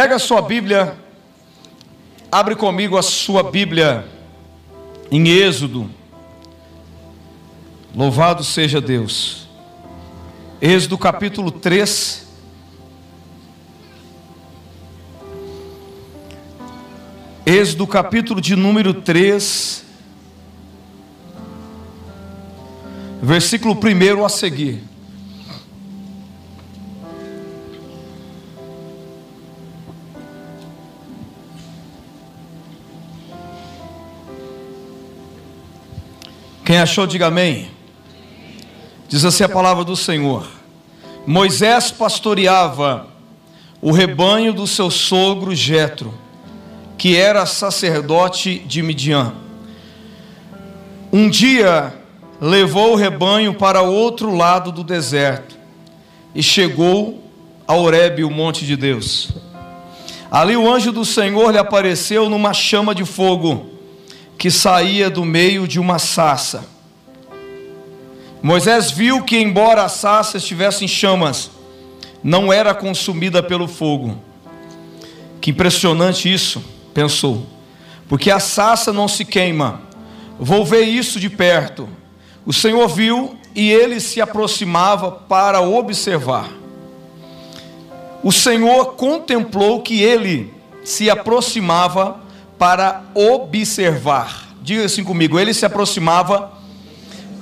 Pega a sua Bíblia, abre comigo a sua Bíblia em Êxodo. Louvado seja Deus. Êxodo capítulo 3. Êxodo capítulo de número 3. Versículo 1 a seguir. Quem achou, diga amém. Diz assim a palavra do Senhor: Moisés pastoreava o rebanho do seu sogro Jetro, que era sacerdote de Midian. Um dia levou o rebanho para outro lado do deserto e chegou a Horebe, o monte de Deus. Ali o anjo do Senhor lhe apareceu numa chama de fogo que saía do meio de uma sassa. Moisés viu que, embora a sassa estivesse em chamas, não era consumida pelo fogo. Que impressionante isso, pensou, porque a sassa não se queima. Vou ver isso de perto. O Senhor viu e ele se aproximava para observar. O Senhor contemplou que ele se aproximava para observar. Diga assim comigo, ele se aproximava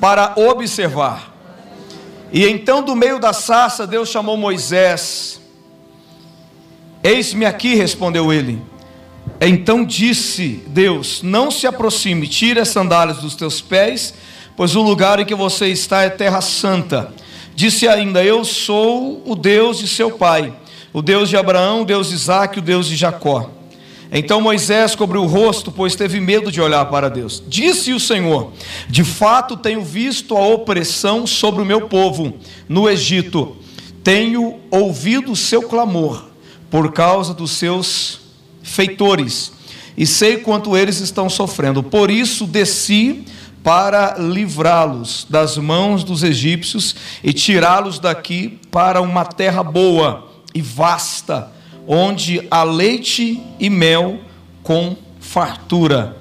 para observar. E então, do meio da sarça, Deus chamou Moisés. Eis-me aqui, respondeu ele. Então disse Deus: Não se aproxime, tire as sandálias dos teus pés, pois o lugar em que você está é terra santa. Disse ainda: Eu sou o Deus de seu pai, o Deus de Abraão, o Deus de Isaac, o Deus de Jacó. Então Moisés cobriu o rosto, pois teve medo de olhar para Deus. Disse o Senhor: De fato tenho visto a opressão sobre o meu povo no Egito. Tenho ouvido o seu clamor por causa dos seus feitores, e sei quanto eles estão sofrendo. Por isso desci para livrá-los das mãos dos egípcios e tirá-los daqui para uma terra boa e vasta onde há leite e mel com fartura.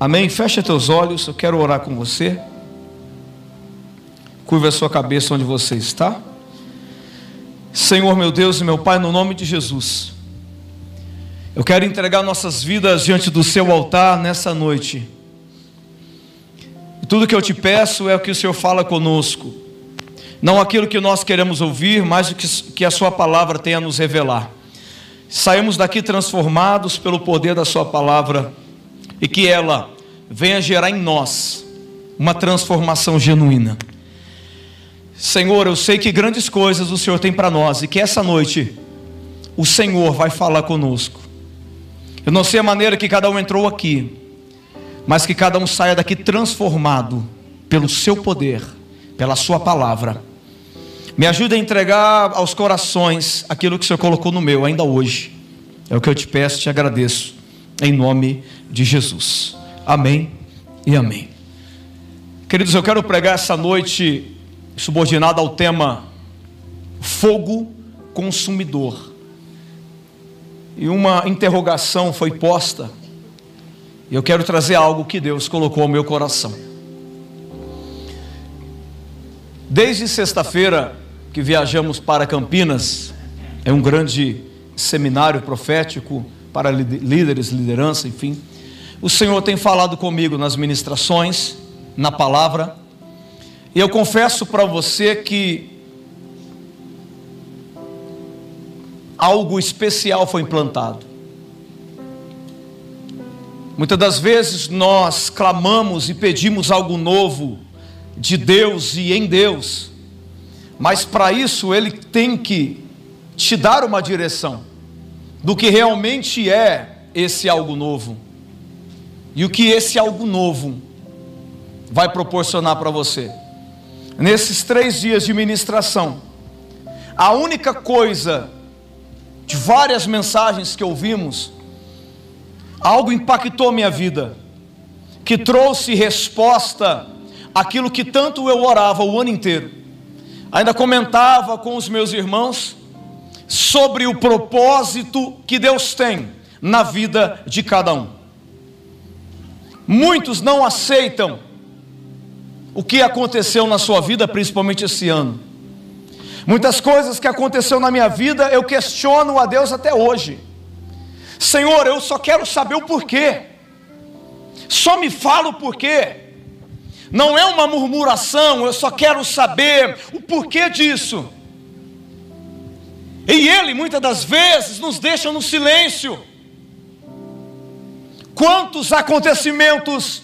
Amém? Fecha teus olhos, eu quero orar com você. Curva a sua cabeça onde você está. Senhor meu Deus e meu Pai, no nome de Jesus, eu quero entregar nossas vidas diante do seu altar nessa noite. Tudo que eu te peço é o que o Senhor fala conosco, não aquilo que nós queremos ouvir, mas o que, que a Sua palavra tem a nos revelar saímos daqui transformados pelo poder da Sua palavra e que ela venha gerar em nós uma transformação genuína. Senhor, eu sei que grandes coisas o Senhor tem para nós e que essa noite o Senhor vai falar conosco. Eu não sei a maneira que cada um entrou aqui, mas que cada um saia daqui transformado pelo seu poder, pela Sua palavra. Me ajude a entregar aos corações aquilo que o Senhor colocou no meu ainda hoje. É o que eu te peço, te agradeço. Em nome de Jesus. Amém e amém. Queridos, eu quero pregar essa noite subordinada ao tema fogo consumidor. E uma interrogação foi posta. E eu quero trazer algo que Deus colocou ao meu coração. Desde sexta-feira, que viajamos para Campinas, é um grande seminário profético para líderes, liderança, enfim. O Senhor tem falado comigo nas ministrações, na palavra, e eu confesso para você que algo especial foi implantado. Muitas das vezes nós clamamos e pedimos algo novo de Deus e em Deus, mas para isso ele tem que te dar uma direção do que realmente é esse algo novo. E o que esse algo novo vai proporcionar para você. Nesses três dias de ministração, a única coisa de várias mensagens que ouvimos, algo impactou minha vida, que trouxe resposta àquilo que tanto eu orava o ano inteiro Ainda comentava com os meus irmãos sobre o propósito que Deus tem na vida de cada um. Muitos não aceitam o que aconteceu na sua vida, principalmente esse ano. Muitas coisas que aconteceu na minha vida, eu questiono a Deus até hoje. Senhor, eu só quero saber o porquê. Só me fala o porquê. Não é uma murmuração, eu só quero saber o porquê disso. E Ele, muitas das vezes, nos deixa no silêncio. Quantos acontecimentos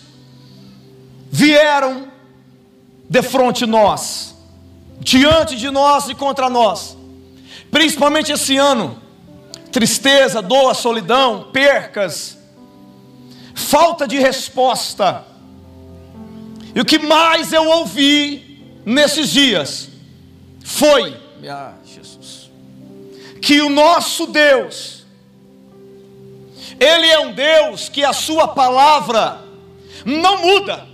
vieram de frente nós, diante de nós e contra nós, principalmente esse ano, tristeza, dor, solidão, percas, falta de resposta. E o que mais eu ouvi nesses dias foi, ah, Jesus, que o nosso Deus ele é um Deus que a sua palavra não muda,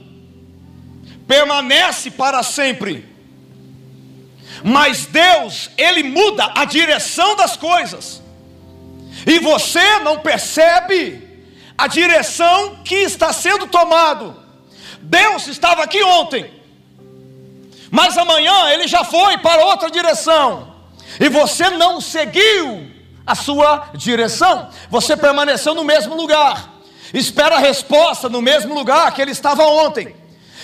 permanece para sempre. Mas Deus, Ele muda a direção das coisas, e você não percebe a direção que está sendo tomado. Deus estava aqui ontem, mas amanhã Ele já foi para outra direção, e você não seguiu a sua direção. Você permaneceu no mesmo lugar. Espera a resposta no mesmo lugar que ele estava ontem.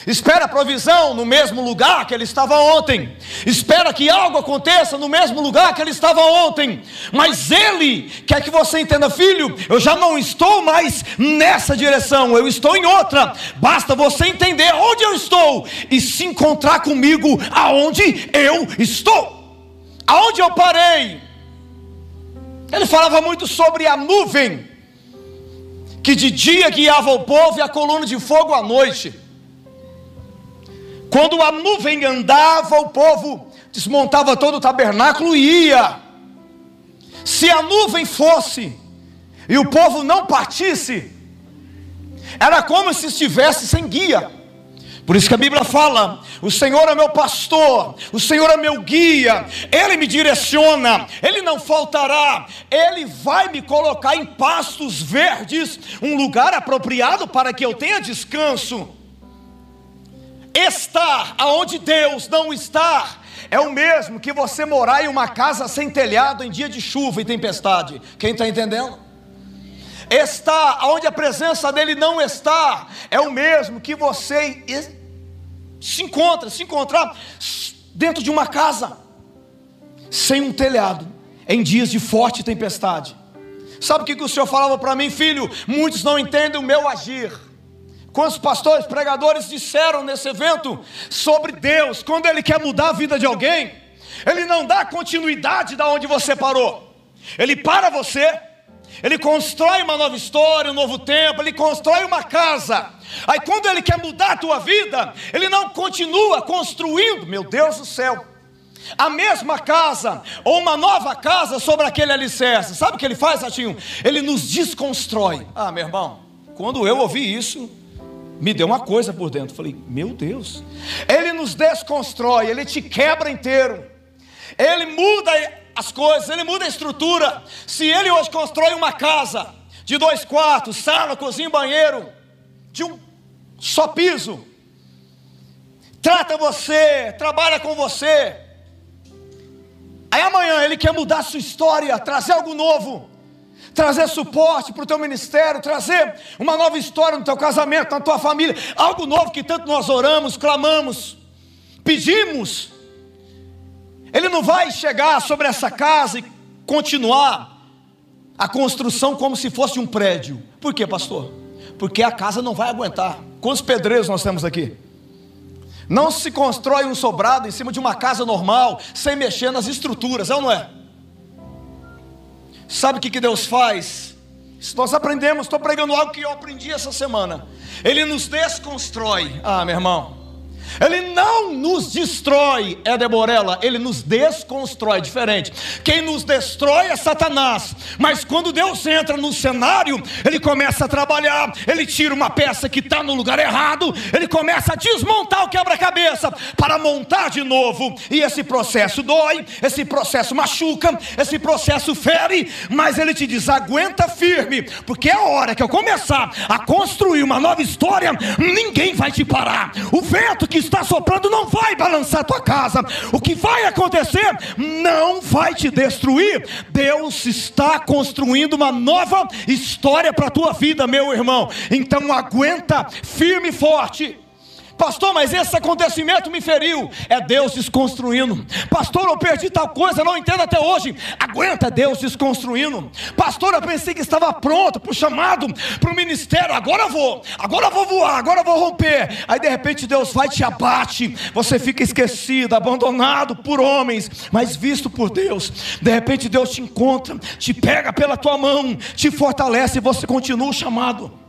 Espera a provisão no mesmo lugar que ele estava ontem. Espera que algo aconteça no mesmo lugar que ele estava ontem. Mas ele quer que você entenda, filho, eu já não estou mais nessa direção, eu estou em outra. Basta você entender onde eu estou e se encontrar comigo aonde eu estou. Aonde eu parei? Ele falava muito sobre a nuvem, que de dia guiava o povo e a coluna de fogo à noite. Quando a nuvem andava, o povo desmontava todo o tabernáculo e ia. Se a nuvem fosse e o povo não partisse, era como se estivesse sem guia. Por isso que a Bíblia fala: o Senhor é meu pastor, o Senhor é meu guia, Ele me direciona, Ele não faltará, Ele vai me colocar em pastos verdes, um lugar apropriado para que eu tenha descanso. Estar aonde Deus não está, é o mesmo que você morar em uma casa sem telhado em dia de chuva e tempestade. Quem está entendendo? Está onde a presença dele não está, é o mesmo que você se encontra, se encontrar dentro de uma casa, sem um telhado, em dias de forte tempestade. Sabe o que, que o Senhor falava para mim, filho? Muitos não entendem o meu agir. Quantos pastores, pregadores disseram nesse evento sobre Deus, quando Ele quer mudar a vida de alguém, Ele não dá continuidade da onde você parou, Ele para você ele constrói uma nova história, um novo tempo, ele constrói uma casa. Aí quando ele quer mudar a tua vida, ele não continua construindo, meu Deus do céu, a mesma casa ou uma nova casa sobre aquele alicerce. Sabe o que ele faz, Ratinho? Ele nos desconstrói. Ah, meu irmão, quando eu ouvi isso, me deu uma coisa por dentro. Falei, meu Deus, ele nos desconstrói, ele te quebra inteiro, ele muda as coisas, ele muda a estrutura. Se ele hoje constrói uma casa de dois quartos, sala, cozinha, banheiro, de um só piso, trata você, trabalha com você. Aí amanhã ele quer mudar a sua história, trazer algo novo, trazer suporte para o teu ministério, trazer uma nova história no teu casamento, na tua família, algo novo que tanto nós oramos, clamamos, pedimos. Ele não vai chegar sobre essa casa e continuar a construção como se fosse um prédio. Por quê, pastor? Porque a casa não vai aguentar. Quantos pedreiros nós temos aqui? Não se constrói um sobrado em cima de uma casa normal, sem mexer nas estruturas, é ou não é? Sabe o que, que Deus faz? Nós aprendemos, estou pregando algo que eu aprendi essa semana. Ele nos desconstrói. Ah, meu irmão. Ele não nos destrói, é Deborela, ele nos desconstrói, diferente. Quem nos destrói é Satanás, mas quando Deus entra no cenário, ele começa a trabalhar, ele tira uma peça que está no lugar errado, ele começa a desmontar o quebra-cabeça para montar de novo, e esse processo dói, esse processo machuca, esse processo fere, mas ele te diz: aguenta firme, porque é a hora que eu começar a construir uma nova história, ninguém vai te parar. O vento que está soprando não vai balançar tua casa. O que vai acontecer não vai te destruir. Deus está construindo uma nova história para a tua vida, meu irmão. Então aguenta firme e forte. Pastor, mas esse acontecimento me feriu. É Deus desconstruindo. Pastor, eu perdi tal coisa, não entendo até hoje. Aguenta Deus desconstruindo. Pastor, eu pensei que estava pronto para o chamado, para o ministério. Agora eu vou, agora eu vou voar, agora eu vou romper. Aí de repente Deus vai te abate. Você fica esquecido, abandonado por homens, mas visto por Deus. De repente Deus te encontra, te pega pela tua mão, te fortalece e você continua o chamado.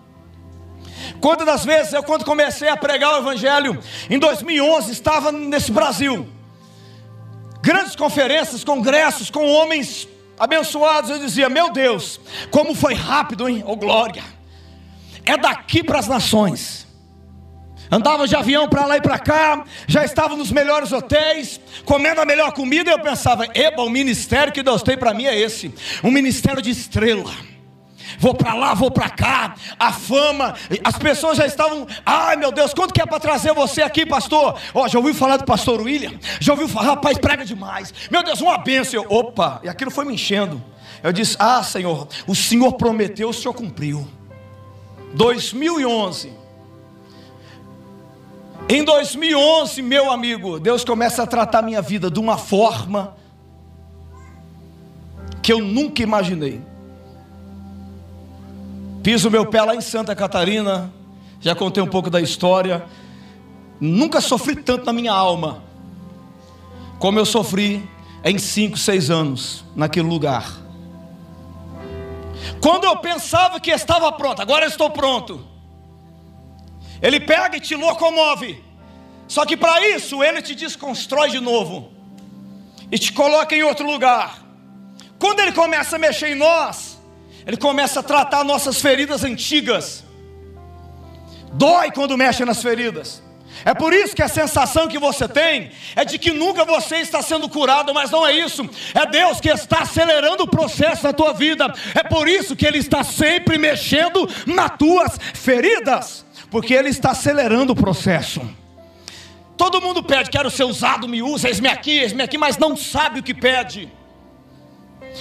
Quantas das vezes eu, quando comecei a pregar o Evangelho, em 2011, estava nesse Brasil, grandes conferências, congressos com homens abençoados, eu dizia: Meu Deus, como foi rápido, hein? Oh glória! É daqui para as nações. Andava de avião para lá e para cá, já estava nos melhores hotéis, comendo a melhor comida, e eu pensava: Eba, o ministério que Deus tem para mim é esse um ministério de estrela vou para lá, vou para cá, a fama, as pessoas já estavam, ai meu Deus, quanto que é para trazer você aqui, pastor? Ó, já ouviu falar do pastor William? Já ouviu falar, rapaz, prega demais, meu Deus, uma bênção, eu, opa, e aquilo foi me enchendo, eu disse, ah Senhor, o Senhor prometeu, o Senhor cumpriu, 2011, em 2011, meu amigo, Deus começa a tratar minha vida de uma forma que eu nunca imaginei. Piso meu pé lá em Santa Catarina, já contei um pouco da história. Nunca sofri tanto na minha alma, como eu sofri em cinco, seis anos naquele lugar. Quando eu pensava que estava pronto, agora estou pronto. Ele pega e te locomove. Só que para isso ele te desconstrói de novo e te coloca em outro lugar. Quando ele começa a mexer em nós, ele começa a tratar nossas feridas antigas. Dói quando mexe nas feridas. É por isso que a sensação que você tem é de que nunca você está sendo curado, mas não é isso. É Deus que está acelerando o processo da tua vida. É por isso que Ele está sempre mexendo nas tuas feridas, porque Ele está acelerando o processo. Todo mundo pede, quero ser usado, me usa, eis-me aqui, eis-me aqui, mas não sabe o que pede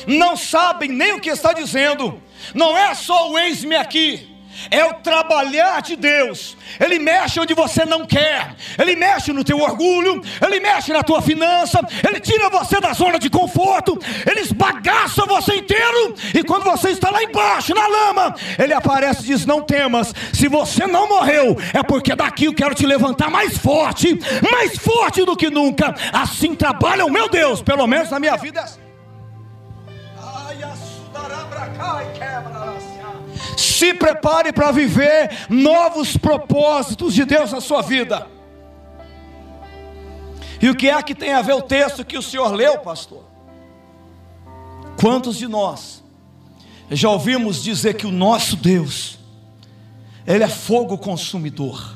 não sabem nem o que está dizendo. Não é só o eis-me aqui, é o trabalhar de Deus. Ele mexe onde você não quer, ele mexe no teu orgulho, ele mexe na tua finança, ele tira você da zona de conforto, ele esbagaça você inteiro. E quando você está lá embaixo, na lama, ele aparece e diz: Não temas, se você não morreu, é porque daqui eu quero te levantar mais forte, mais forte do que nunca. Assim trabalha o meu Deus, pelo menos na minha vida. É se prepare para viver novos propósitos de Deus na sua vida. E o que é que tem a ver o texto que o senhor leu, pastor? Quantos de nós já ouvimos dizer que o nosso Deus, Ele é fogo consumidor?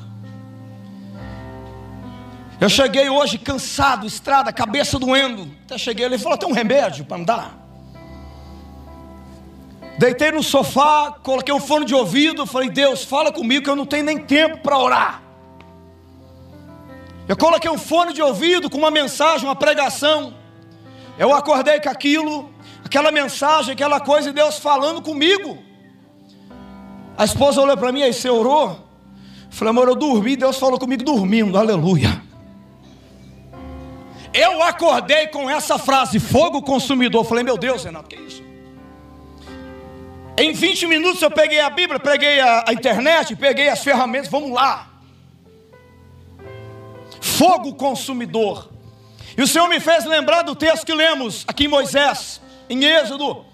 Eu cheguei hoje cansado, estrada, cabeça doendo. Até cheguei, ele falou: tem um remédio para andar? Deitei no sofá, coloquei um fone de ouvido, falei: Deus, fala comigo que eu não tenho nem tempo para orar. Eu coloquei um fone de ouvido com uma mensagem, uma pregação. Eu acordei com aquilo, aquela mensagem, aquela coisa, e Deus falando comigo. A esposa olhou para mim, aí você orou? Falei, amor, eu dormi, Deus falou comigo dormindo, aleluia. Eu acordei com essa frase, fogo consumidor. Falei, meu Deus, Renato, que é isso? Em 20 minutos eu peguei a Bíblia, peguei a, a internet, peguei as ferramentas, vamos lá. Fogo consumidor. E o Senhor me fez lembrar do texto que lemos aqui em Moisés, em Êxodo.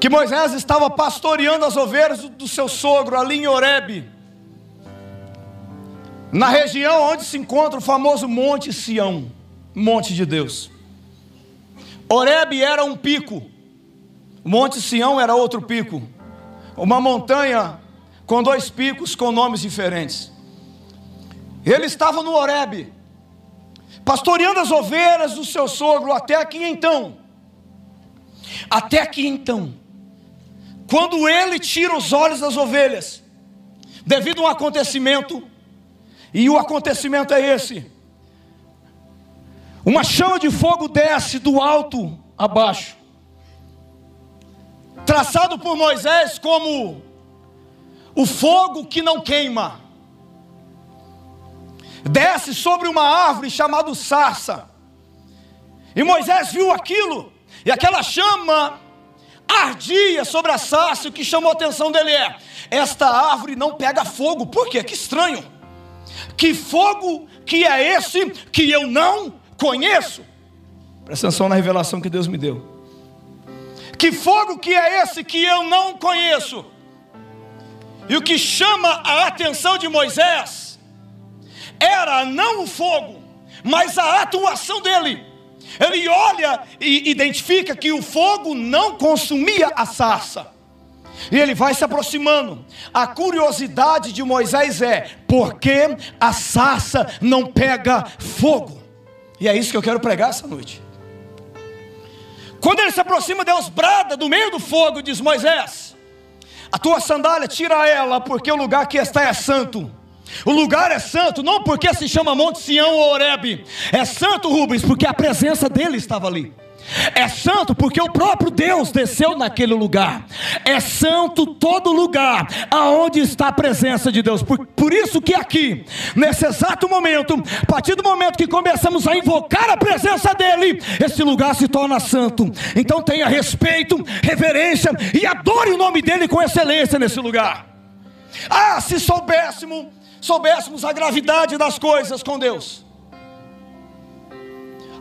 que Moisés estava pastoreando as ovelhas do seu sogro ali em Horebe, na região onde se encontra o famoso Monte Sião, Monte de Deus. Horebe era um pico, Monte Sião era outro pico, uma montanha com dois picos com nomes diferentes. Ele estava no Horebe, pastoreando as ovelhas do seu sogro, até aqui então. Até aqui então. Quando ele tira os olhos das ovelhas, devido a um acontecimento, e o acontecimento é esse: uma chama de fogo desce do alto abaixo, traçado por Moisés como o fogo que não queima desce sobre uma árvore chamada sarça. E Moisés viu aquilo, e aquela chama ardia sobre a sarça, o que chamou a atenção dele é: esta árvore não pega fogo, por quê? Que estranho. Que fogo que é esse que eu não conheço? Presta atenção na revelação que Deus me deu. Que fogo que é esse que eu não conheço? E o que chama a atenção de Moisés era não o fogo, mas a atuação dele. Ele olha e identifica que o fogo não consumia a sarça. E ele vai se aproximando. A curiosidade de Moisés é: por que a sarça não pega fogo? E é isso que eu quero pregar essa noite. Quando ele se aproxima, Deus brada do meio do fogo, diz Moisés: A tua sandália, tira ela, porque o lugar que está é santo. O lugar é santo, não porque se chama Monte Sião ou Oreb. É santo, Rubens, porque a presença dele estava ali. É santo porque o próprio Deus desceu naquele lugar. É santo todo lugar aonde está a presença de Deus. Por, por isso que aqui, nesse exato momento, a partir do momento que começamos a invocar a presença dele, esse lugar se torna santo. Então tenha respeito, reverência e adore o nome dele com excelência nesse lugar. Ah, se soubéssemos soubéssemos a gravidade das coisas com Deus.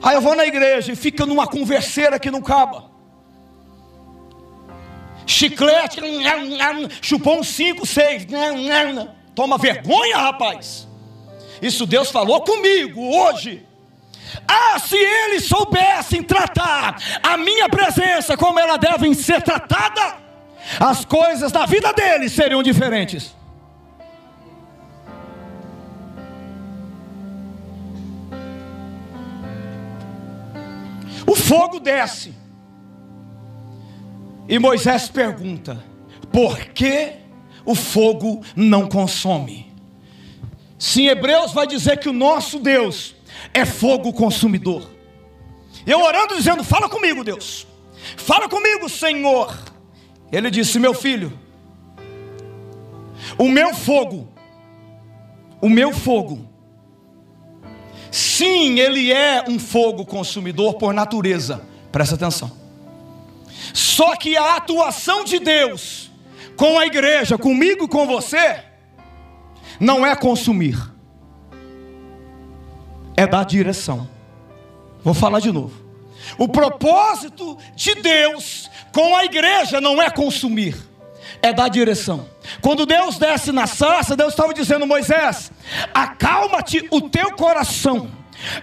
Aí eu vou na igreja e fica numa converseira que não acaba. Chiclete, chupou uns 5, 6. Toma vergonha, rapaz. Isso Deus falou comigo hoje. Ah, se eles soubessem tratar a minha presença como ela deve ser tratada, as coisas da vida deles seriam diferentes. O fogo desce. E Moisés pergunta: por que o fogo não consome? Sim, Hebreus vai dizer que o nosso Deus é fogo consumidor. Eu orando dizendo: Fala comigo, Deus. Fala comigo, Senhor. Ele disse: Meu filho, o meu fogo, o meu fogo Sim, ele é um fogo consumidor por natureza. Presta atenção. Só que a atuação de Deus com a igreja, comigo com você, não é consumir, é dar direção. Vou falar de novo. O propósito de Deus com a igreja não é consumir, é dar direção. Quando Deus desce na sarça, Deus estava dizendo: Moisés, acalma-te o teu coração.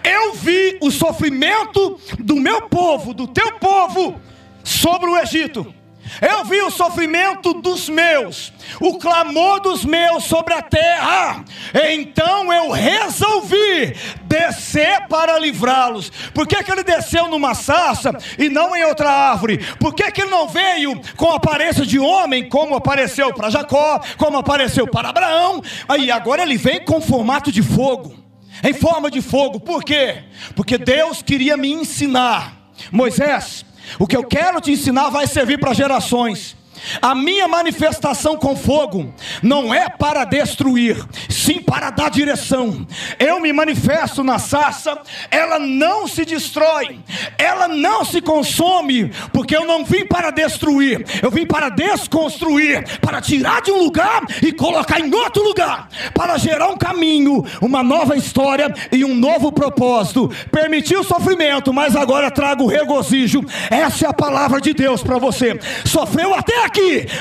Eu vi o sofrimento do meu povo, do teu povo, sobre o Egito. Eu vi o sofrimento dos meus, o clamor dos meus sobre a terra. Então eu resolvi descer para livrá-los. Por que, que ele desceu numa sarça e não em outra árvore? Por que, que ele não veio com aparência de homem, como apareceu para Jacó, como apareceu para Abraão? Aí agora ele vem com formato de fogo. Em forma de fogo, por quê? Porque Deus queria me ensinar, Moisés, o que eu quero te ensinar vai servir para gerações. A minha manifestação com fogo não é para destruir, sim para dar direção. Eu me manifesto na sarça, ela não se destrói, ela não se consome, porque eu não vim para destruir, eu vim para desconstruir, para tirar de um lugar e colocar em outro lugar, para gerar um caminho, uma nova história e um novo propósito. Permitiu o sofrimento, mas agora trago regozijo. Essa é a palavra de Deus para você. Sofreu até aqui,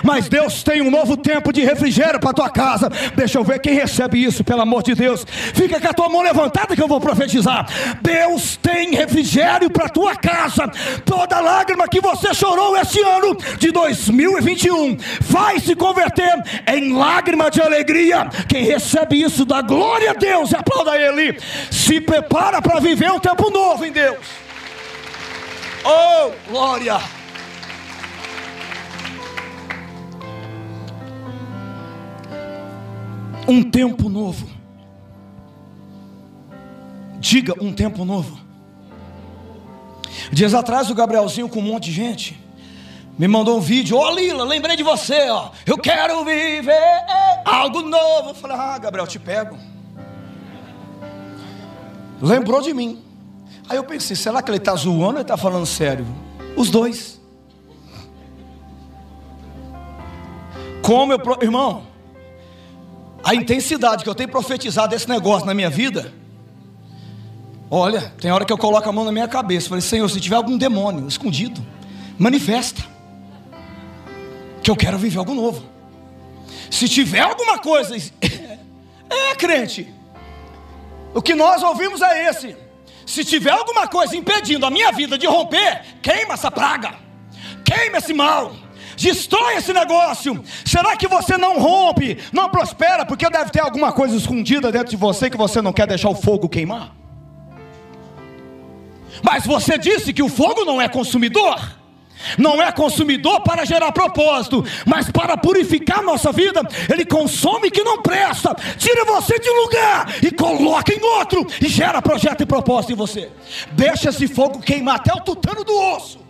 mas Deus tem um novo tempo de refrigério para tua casa. Deixa eu ver quem recebe isso, pelo amor de Deus. Fica com a tua mão levantada que eu vou profetizar. Deus tem refrigério para tua casa. Toda lágrima que você chorou esse ano de 2021 vai se converter em lágrima de alegria. Quem recebe isso, dá glória a Deus aplauda Ele. Se prepara para viver um tempo novo em Deus. Oh, glória! Um tempo novo. Diga um tempo novo. Dias atrás o Gabrielzinho com um monte de gente me mandou um vídeo, ó oh, Lila, lembrei de você, ó. Eu quero viver algo novo. Eu falei, ah, Gabriel, te pego. Lembrou de mim. Aí eu pensei, será que ele está zoando ou está falando sério? Os dois. Como eu, irmão, a intensidade que eu tenho profetizado esse negócio na minha vida. Olha, tem hora que eu coloco a mão na minha cabeça. Falei, Senhor, se tiver algum demônio escondido, manifesta. Que eu quero viver algo novo. Se tiver alguma coisa, é crente. O que nós ouvimos é esse. Se tiver alguma coisa impedindo a minha vida de romper, queima essa praga, queima esse mal, destrói esse negócio. Será que você não rompe, não prospera, porque deve ter alguma coisa escondida dentro de você que você não quer deixar o fogo queimar? Mas você disse que o fogo não é consumidor. Não é consumidor para gerar propósito, mas para purificar nossa vida, ele consome que não presta, tira você de um lugar e coloca em outro, e gera projeto e propósito em você. Deixa esse fogo queimar até o tutano do osso.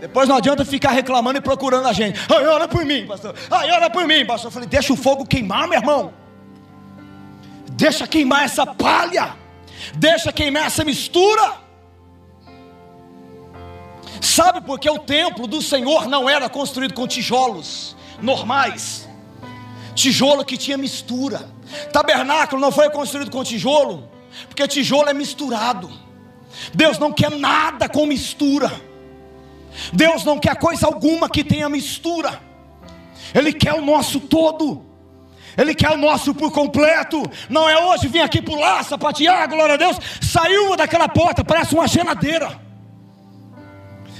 Depois não adianta ficar reclamando e procurando a gente. Ai, olha por mim, pastor. Ai, olha por mim, pastor. Eu falei, deixa o fogo queimar, meu irmão. Deixa queimar essa palha. Deixa queimar essa mistura. Sabe por que o templo do Senhor não era construído com tijolos normais? Tijolo que tinha mistura. Tabernáculo não foi construído com tijolo, porque tijolo é misturado. Deus não quer nada com mistura. Deus não quer coisa alguma que tenha mistura. Ele quer o nosso todo. Ele quer o nosso por completo. Não é hoje vir aqui pular, sapatear, glória a Deus. Saiu daquela porta, parece uma geladeira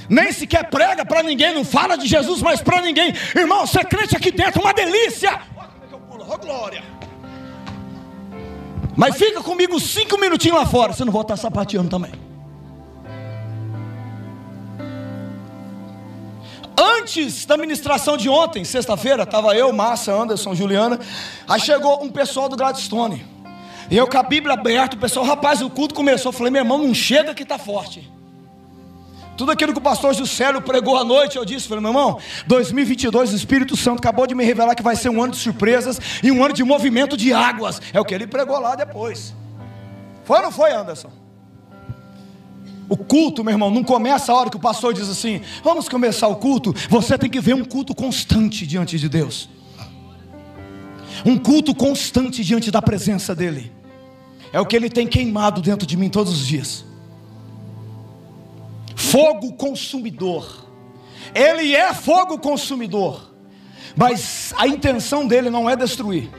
nem sequer prega para ninguém, não fala de Jesus mais para ninguém. Irmão, você é crente aqui dentro, uma delícia. Olha como é que eu pulo, oh, glória. Mas fica comigo cinco minutinhos lá fora, você não volta estar sapateando também. Antes da ministração de ontem, sexta-feira, estava eu, Márcia, Anderson, Juliana. Aí chegou um pessoal do Gladstone. E eu com a Bíblia aberta, o pessoal, rapaz, o culto começou. Eu falei, meu irmão, não chega que está forte. Tudo aquilo que o pastor Juscelio pregou à noite, eu disse, falei, meu irmão, 2022, o Espírito Santo acabou de me revelar que vai ser um ano de surpresas e um ano de movimento de águas. É o que ele pregou lá depois. Foi ou não foi, Anderson? O culto, meu irmão, não começa a hora que o pastor diz assim: vamos começar o culto. Você tem que ver um culto constante diante de Deus, um culto constante diante da presença dEle. É o que Ele tem queimado dentro de mim todos os dias fogo consumidor. Ele é fogo consumidor, mas a intenção dele não é destruir.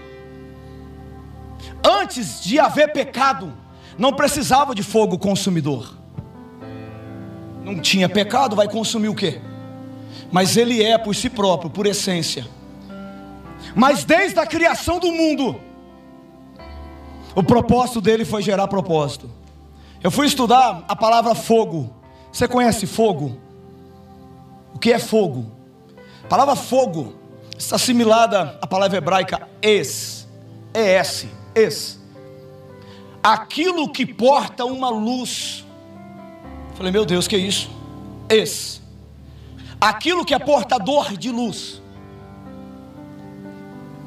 Antes de haver pecado, não precisava de fogo consumidor. Não tinha pecado, vai consumir o quê? Mas ele é por si próprio, por essência. Mas desde a criação do mundo, o propósito dele foi gerar propósito. Eu fui estudar a palavra fogo. Você conhece fogo? O que é fogo? A palavra fogo está assimilada à palavra hebraica es, es, es. Aquilo que porta uma luz. Falei, meu Deus, que é isso? Es. Aquilo que é portador de luz.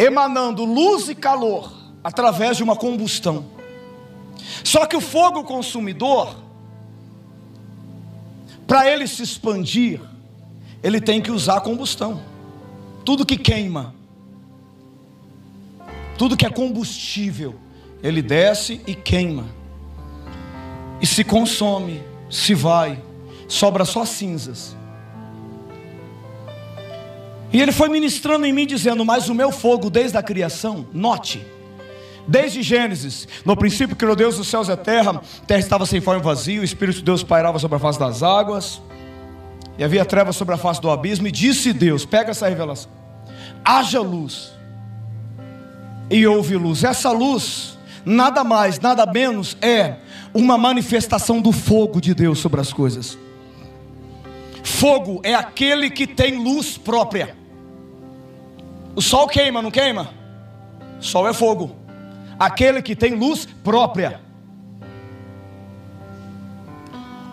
emanando luz e calor através de uma combustão. Só que o fogo consumidor, para ele se expandir, ele tem que usar combustão. Tudo que queima, tudo que é combustível, ele desce e queima, e se consome, se vai, sobra só cinzas. E ele foi ministrando em mim, dizendo: Mas o meu fogo, desde a criação, note, desde Gênesis, no princípio criou Deus os céus e a terra, a terra estava sem forma e vazio, o Espírito de Deus pairava sobre a face das águas, e havia trevas sobre a face do abismo, e disse Deus: Pega essa revelação, haja luz, e houve luz. Essa luz, nada mais, nada menos, é uma manifestação do fogo de Deus sobre as coisas. Fogo é aquele que tem luz própria. O sol queima, não queima? Sol é fogo. Aquele que tem luz própria.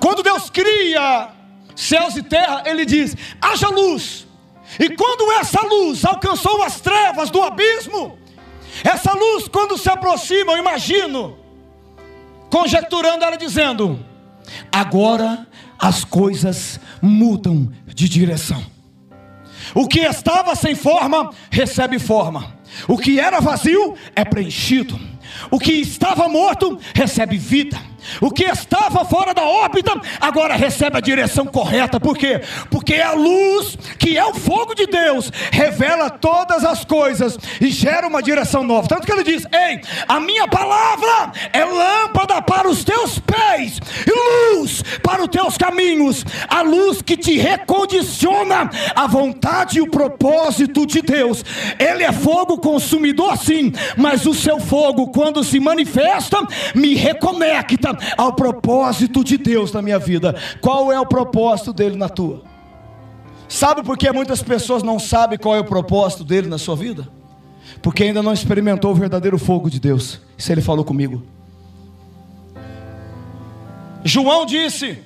Quando Deus cria céus e terra, Ele diz: haja luz. E quando essa luz alcançou as trevas do abismo, essa luz, quando se aproxima, eu imagino, conjecturando ela dizendo: agora as coisas mudam de direção. O que estava sem forma, recebe forma. O que era vazio, é preenchido. O que estava morto, recebe vida. O que estava fora da órbita, agora recebe a direção correta. Por quê? Porque a luz, que é o fogo de Deus, revela todas as coisas e gera uma direção nova. Tanto que ele diz: Ei, a minha palavra é lâmpada para os teus pés e luz para os teus caminhos. A luz que te recondiciona a vontade e o propósito de Deus. Ele é fogo consumidor, sim, mas o seu fogo, quando se manifesta, me reconecta ao propósito de Deus na minha vida. Qual é o propósito dele na tua? Sabe por que muitas pessoas não sabem qual é o propósito dele na sua vida? Porque ainda não experimentou o verdadeiro fogo de Deus. Isso ele falou comigo. João disse: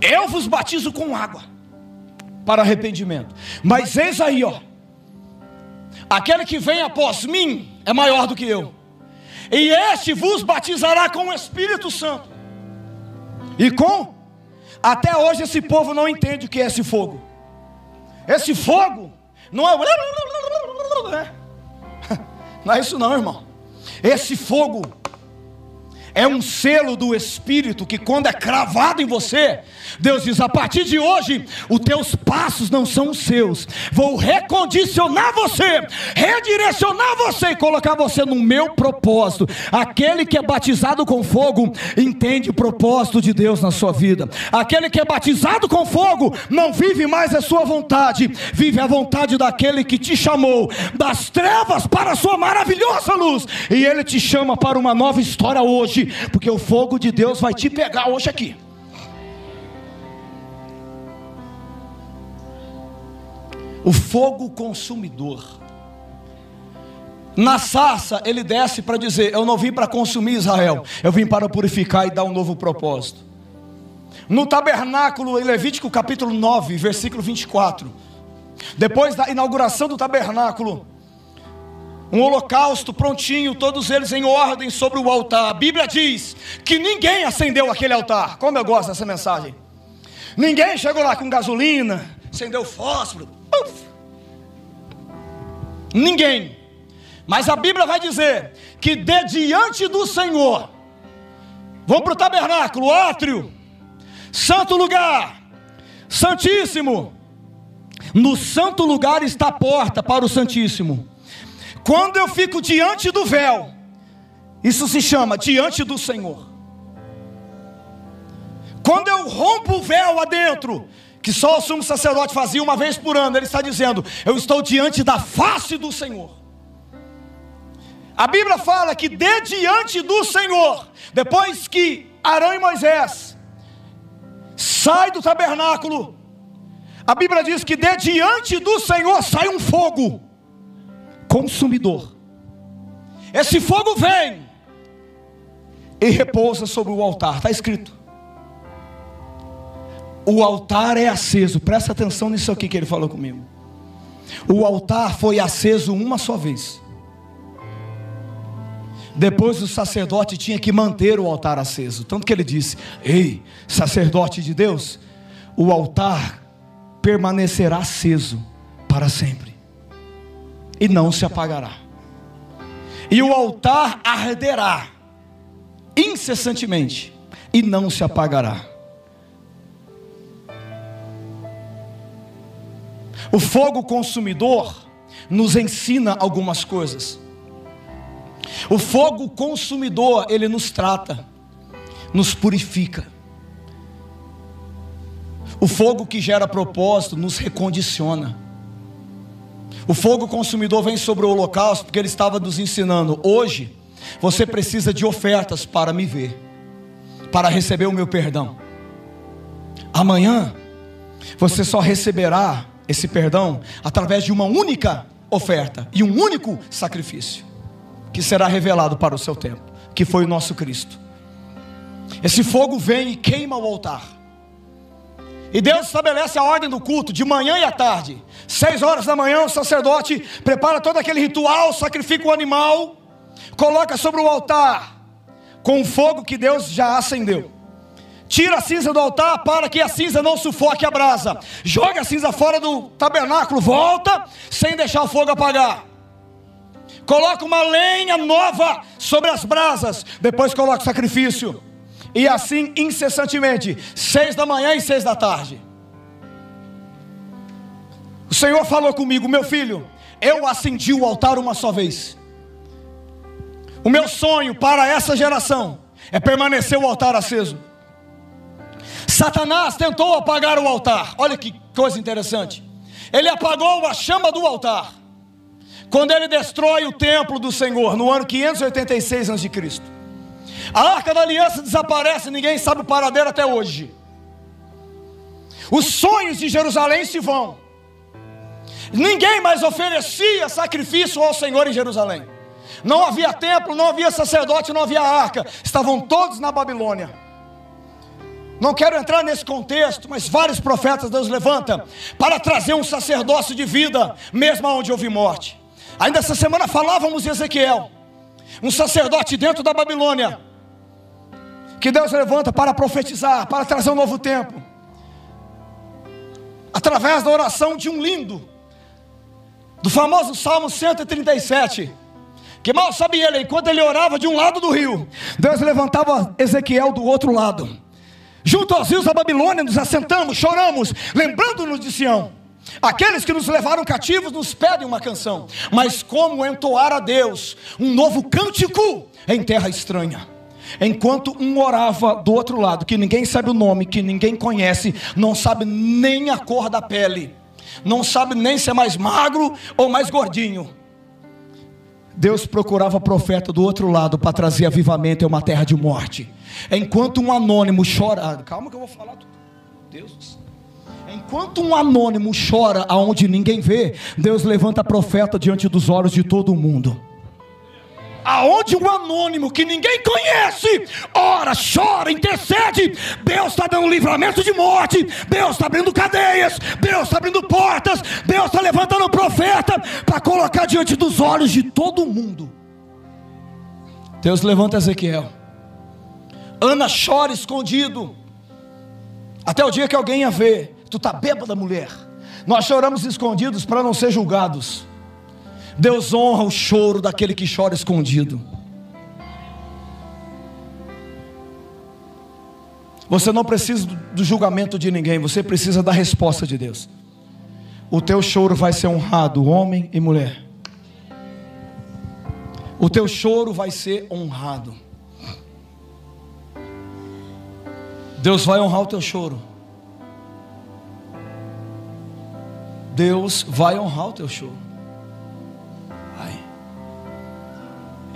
Eu vos batizo com água para arrependimento. Mas eis aí, ó. Aquele que vem após mim é maior do que eu e este vos batizará com o Espírito Santo. E com? Até hoje esse povo não entende o que é esse fogo. Esse fogo não é. Não é isso, não, irmão. Esse fogo é um selo do Espírito que, quando é cravado em você, Deus diz: a partir de hoje, os teus passos não são os seus, vou recondicionar você, redirecionar você e colocar você no meu propósito. Aquele que é batizado com fogo entende o propósito de Deus na sua vida, aquele que é batizado com fogo não vive mais a sua vontade, vive a vontade daquele que te chamou das trevas para a sua maravilhosa luz, e ele te chama para uma nova história hoje porque o fogo de Deus vai te pegar hoje aqui. O fogo consumidor. Na sarça, ele desce para dizer: Eu não vim para consumir Israel, eu vim para purificar e dar um novo propósito. No tabernáculo, em Levítico capítulo 9, versículo 24, depois da inauguração do tabernáculo, um holocausto prontinho, todos eles em ordem sobre o altar. A Bíblia diz que ninguém acendeu aquele altar. Como eu gosto dessa mensagem. Ninguém chegou lá com gasolina, acendeu fósforo. Uf. Ninguém. Mas a Bíblia vai dizer que de diante do Senhor, vão para o tabernáculo, átrio, santo lugar, santíssimo. No santo lugar está a porta para o santíssimo. Quando eu fico diante do véu, isso se chama diante do Senhor. Quando eu rompo o véu adentro, que só o sumo sacerdote fazia uma vez por ano, ele está dizendo: Eu estou diante da face do Senhor. A Bíblia fala que de diante do Senhor, depois que Arão e Moisés sai do tabernáculo, a Bíblia diz que de diante do Senhor sai um fogo consumidor. Esse fogo vem e repousa sobre o altar, está escrito. O altar é aceso, presta atenção nisso aqui que ele falou comigo. o altar foi aceso uma só vez. Depois o sacerdote tinha que manter o altar aceso. Tanto que ele disse: Ei, sacerdote de Deus, o altar permanecerá aceso para sempre e não se apagará. E o altar arderá incessantemente e não se apagará. O fogo consumidor nos ensina algumas coisas. O fogo consumidor, ele nos trata, nos purifica. O fogo que gera propósito nos recondiciona. O fogo consumidor vem sobre o holocausto porque ele estava nos ensinando: hoje você precisa de ofertas para me ver, para receber o meu perdão. Amanhã você só receberá esse perdão através de uma única oferta e um único sacrifício que será revelado para o seu tempo, que foi o nosso Cristo. Esse fogo vem e queima o altar. E Deus estabelece a ordem do culto de manhã e à tarde. Seis horas da manhã, o sacerdote prepara todo aquele ritual, sacrifica o animal, coloca sobre o altar com o fogo que Deus já acendeu. Tira a cinza do altar para que a cinza não sufoque a brasa. Joga a cinza fora do tabernáculo, volta sem deixar o fogo apagar. Coloca uma lenha nova sobre as brasas, depois coloca o sacrifício. E assim incessantemente, seis da manhã e seis da tarde. O Senhor falou comigo, meu filho, eu acendi o altar uma só vez. O meu sonho para essa geração é permanecer o altar aceso. Satanás tentou apagar o altar. Olha que coisa interessante. Ele apagou a chama do altar. Quando ele destrói o templo do Senhor no ano 586 a.C. A arca da aliança desaparece, ninguém sabe o paradeiro até hoje. Os sonhos de Jerusalém se vão. Ninguém mais oferecia sacrifício ao Senhor em Jerusalém. Não havia templo, não havia sacerdote, não havia arca. Estavam todos na Babilônia. Não quero entrar nesse contexto, mas vários profetas Deus levanta para trazer um sacerdócio de vida, mesmo onde houve morte. Ainda essa semana falávamos de Ezequiel, um sacerdote dentro da Babilônia, que Deus levanta para profetizar, para trazer um novo tempo, através da oração de um lindo, do famoso Salmo 137. Que mal sabia ele, enquanto ele orava de um lado do rio, Deus levantava Ezequiel do outro lado. Junto aos rios da Babilônia, nos assentamos, choramos, lembrando-nos de Sião. Aqueles que nos levaram cativos nos pedem uma canção, mas como entoar a Deus um novo cântico em terra estranha? Enquanto um orava do outro lado, que ninguém sabe o nome, que ninguém conhece, não sabe nem a cor da pele, não sabe nem se é mais magro ou mais gordinho. Deus procurava profeta do outro lado para trazer avivamento em uma terra de morte. Enquanto um anônimo chora, calma que eu vou falar tudo. Deus Enquanto um anônimo chora aonde ninguém vê, Deus levanta profeta diante dos olhos de todo mundo aonde um anônimo que ninguém conhece, ora, chora, intercede, Deus está dando livramento de morte, Deus está abrindo cadeias, Deus está abrindo portas, Deus está levantando um profeta para colocar diante dos olhos de todo mundo. Deus levanta Ezequiel. Ana chora escondido. Até o dia que alguém ia ver, tu está bêbada, mulher. Nós choramos escondidos para não ser julgados. Deus honra o choro daquele que chora escondido. Você não precisa do julgamento de ninguém, você precisa da resposta de Deus. O teu choro vai ser honrado, homem e mulher. O teu choro vai ser honrado. Deus vai honrar o teu choro. Deus vai honrar o teu choro.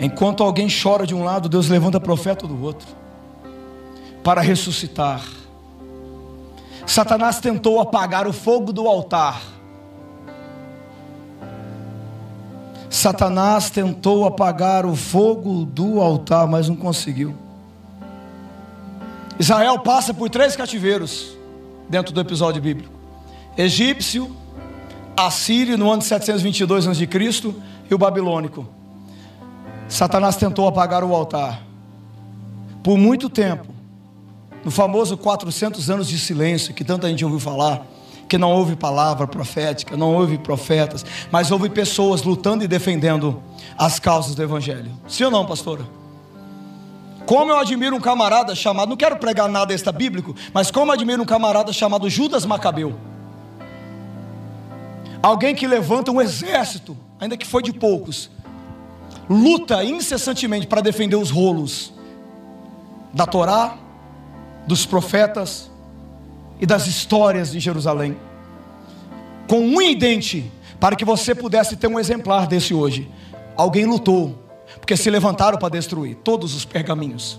Enquanto alguém chora de um lado, Deus levanta profeta do outro para ressuscitar. Satanás tentou apagar o fogo do altar. Satanás tentou apagar o fogo do altar, mas não conseguiu. Israel passa por três cativeiros dentro do episódio bíblico: egípcio, assírio no ano de 722 a.C. e o babilônico. Satanás tentou apagar o altar. Por muito tempo, no famoso 400 anos de silêncio, que tanta gente ouviu falar, que não houve palavra profética, não houve profetas, mas houve pessoas lutando e defendendo as causas do Evangelho. Sim ou não, pastora? Como eu admiro um camarada chamado, não quero pregar nada extra bíblico, mas como eu admiro um camarada chamado Judas Macabeu. Alguém que levanta um exército, ainda que foi de poucos, luta incessantemente para defender os rolos da Torá, dos profetas e das histórias de Jerusalém, com um idente, para que você pudesse ter um exemplar desse hoje. Alguém lutou, porque se levantaram para destruir todos os pergaminhos.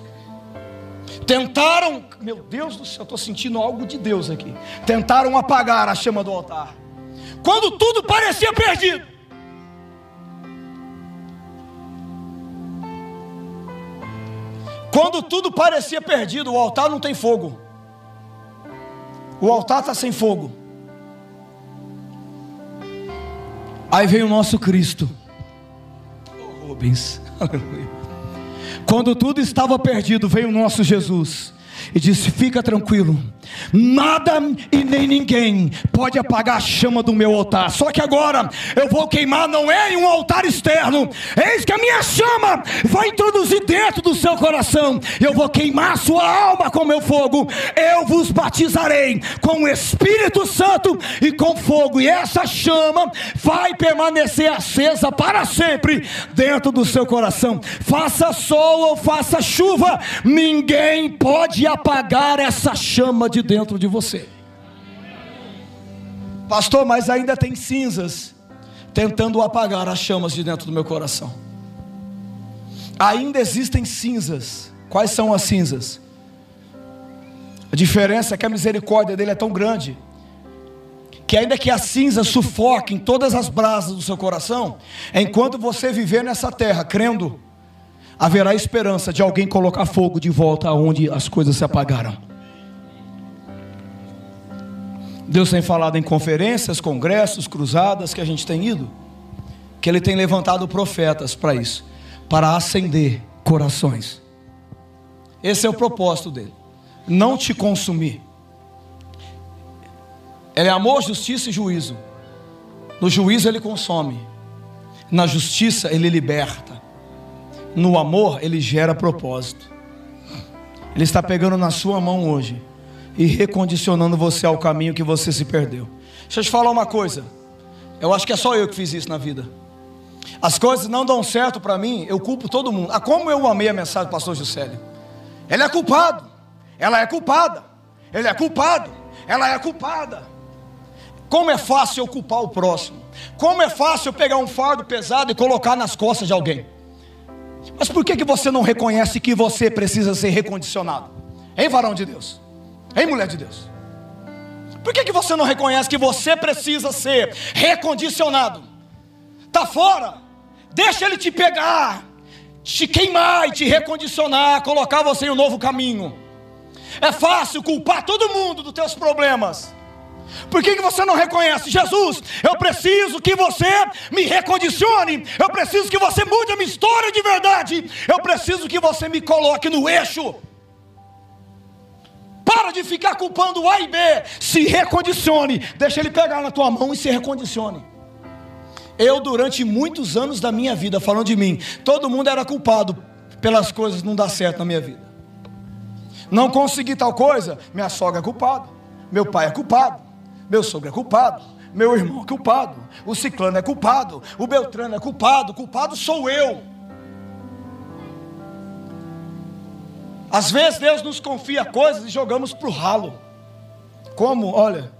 Tentaram, meu Deus do céu, estou sentindo algo de Deus aqui. Tentaram apagar a chama do altar quando tudo parecia perdido. Quando tudo parecia perdido, o altar não tem fogo. O altar está sem fogo. Aí vem o nosso Cristo. Oh, Rubens. Quando tudo estava perdido, veio o nosso Jesus e disse: Fica tranquilo, Nada e nem ninguém pode apagar a chama do meu altar. Só que agora eu vou queimar não é em um altar externo. Eis que a minha chama vai introduzir dentro do seu coração. Eu vou queimar sua alma com meu fogo. Eu vos batizarei com o Espírito Santo e com fogo. E essa chama vai permanecer acesa para sempre dentro do seu coração. Faça sol ou faça chuva, ninguém pode apagar essa chama de dentro de você. Pastor, mas ainda tem cinzas tentando apagar as chamas de dentro do meu coração. Ainda existem cinzas. Quais são as cinzas? A diferença é que a misericórdia dele é tão grande que ainda que a cinza sufoque em todas as brasas do seu coração, enquanto você viver nessa terra crendo, haverá esperança de alguém colocar fogo de volta aonde as coisas se apagaram. Deus tem falado em conferências, congressos, cruzadas que a gente tem ido, que Ele tem levantado profetas para isso, para acender corações. Esse é o propósito dele, não te consumir. Ele é amor, justiça e juízo. No juízo ele consome, na justiça ele liberta, no amor ele gera propósito. Ele está pegando na sua mão hoje e recondicionando você ao caminho que você se perdeu. Deixa eu te falar uma coisa. Eu acho que é só eu que fiz isso na vida. As coisas não dão certo para mim, eu culpo todo mundo. Ah, como eu amei a mensagem do pastor Juscelio. Ele é culpado. Ela é culpada. Ele é culpado. Ela é culpada. Como é fácil eu culpar o próximo. Como é fácil eu pegar um fardo pesado e colocar nas costas de alguém. Mas por que, que você não reconhece que você precisa ser recondicionado? Hein, varão de Deus? Hein, mulher de Deus? Por que, que você não reconhece que você precisa ser recondicionado? Está fora, deixa ele te pegar, te queimar e te recondicionar, colocar você em um novo caminho. É fácil culpar todo mundo dos teus problemas. Por que, que você não reconhece? Jesus, eu preciso que você me recondicione, eu preciso que você mude a minha história de verdade, eu preciso que você me coloque no eixo. Para de ficar culpando A e B. Se recondicione. Deixa ele pegar na tua mão e se recondicione. Eu, durante muitos anos da minha vida, falando de mim, todo mundo era culpado pelas coisas não dar certo na minha vida. Não consegui tal coisa, minha sogra é culpada, meu pai é culpado, meu sogro é culpado, meu irmão é culpado, o ciclano é culpado, o beltrano é culpado, culpado sou eu. Às vezes Deus nos confia coisas e jogamos para o ralo. Como? Olha,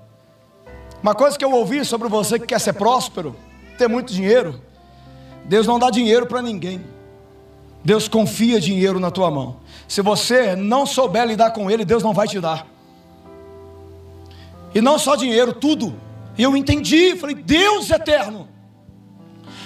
uma coisa que eu ouvi sobre você que quer ser próspero, ter muito dinheiro. Deus não dá dinheiro para ninguém. Deus confia dinheiro na tua mão. Se você não souber lidar com ele, Deus não vai te dar. E não só dinheiro, tudo. E eu entendi, falei, Deus eterno.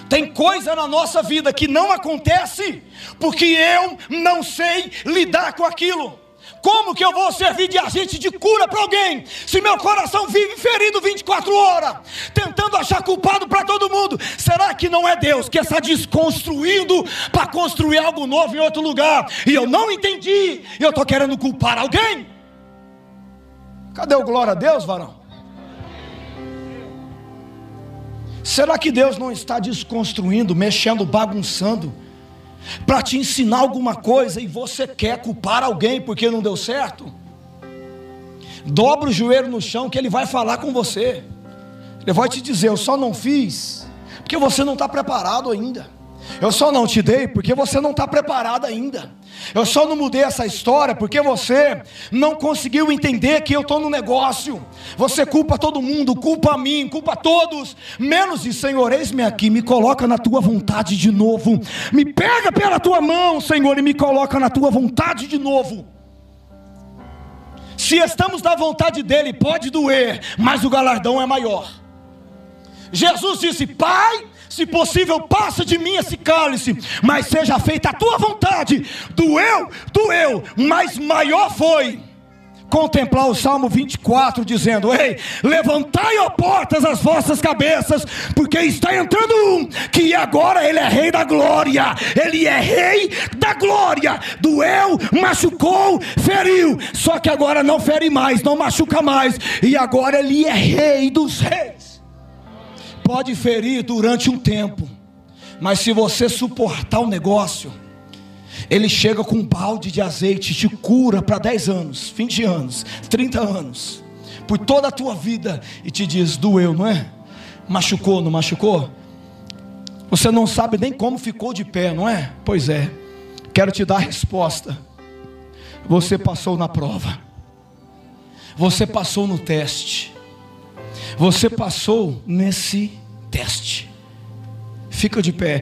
Tem coisa na nossa vida que não acontece porque eu não sei lidar com aquilo. Como que eu vou servir de agente de cura para alguém se meu coração vive ferido 24 horas, tentando achar culpado para todo mundo? Será que não é Deus que está desconstruindo para construir algo novo em outro lugar? E eu não entendi, e eu estou querendo culpar alguém? Cadê o glória a Deus, varão? Será que Deus não está desconstruindo, mexendo, bagunçando? para te ensinar alguma coisa e você quer culpar alguém porque não deu certo, dobra o joelho no chão que ele vai falar com você. Ele vai te dizer: Eu só não fiz porque você não está preparado ainda. Eu só não te dei porque você não está preparado ainda. Eu só não mudei essa história porque você não conseguiu entender que eu estou no negócio. Você culpa todo mundo, culpa a mim, culpa todos, menos de Senhor, eis-me aqui, me coloca na tua vontade de novo. Me pega pela tua mão, Senhor, e me coloca na tua vontade de novo. Se estamos na vontade dele, pode doer, mas o galardão é maior. Jesus disse: Pai, se possível, passa de mim esse cálice, mas seja feita a tua vontade. Doeu, doeu, mas maior foi. Contemplar o Salmo 24, dizendo: Ei, levantai, ó portas, as vossas cabeças, porque está entrando um que agora ele é rei da glória, ele é rei da glória. Doeu, machucou, feriu, só que agora não fere mais, não machuca mais, e agora ele é rei dos reis pode ferir durante um tempo, mas se você suportar o negócio, ele chega com um balde de azeite, te cura para 10 anos, 20 anos, 30 anos, por toda a tua vida, e te diz: doeu, não é? Machucou, não machucou? Você não sabe nem como ficou de pé, não é? Pois é, quero te dar a resposta. Você passou na prova, você passou no teste. Você passou nesse teste. Fica de pé.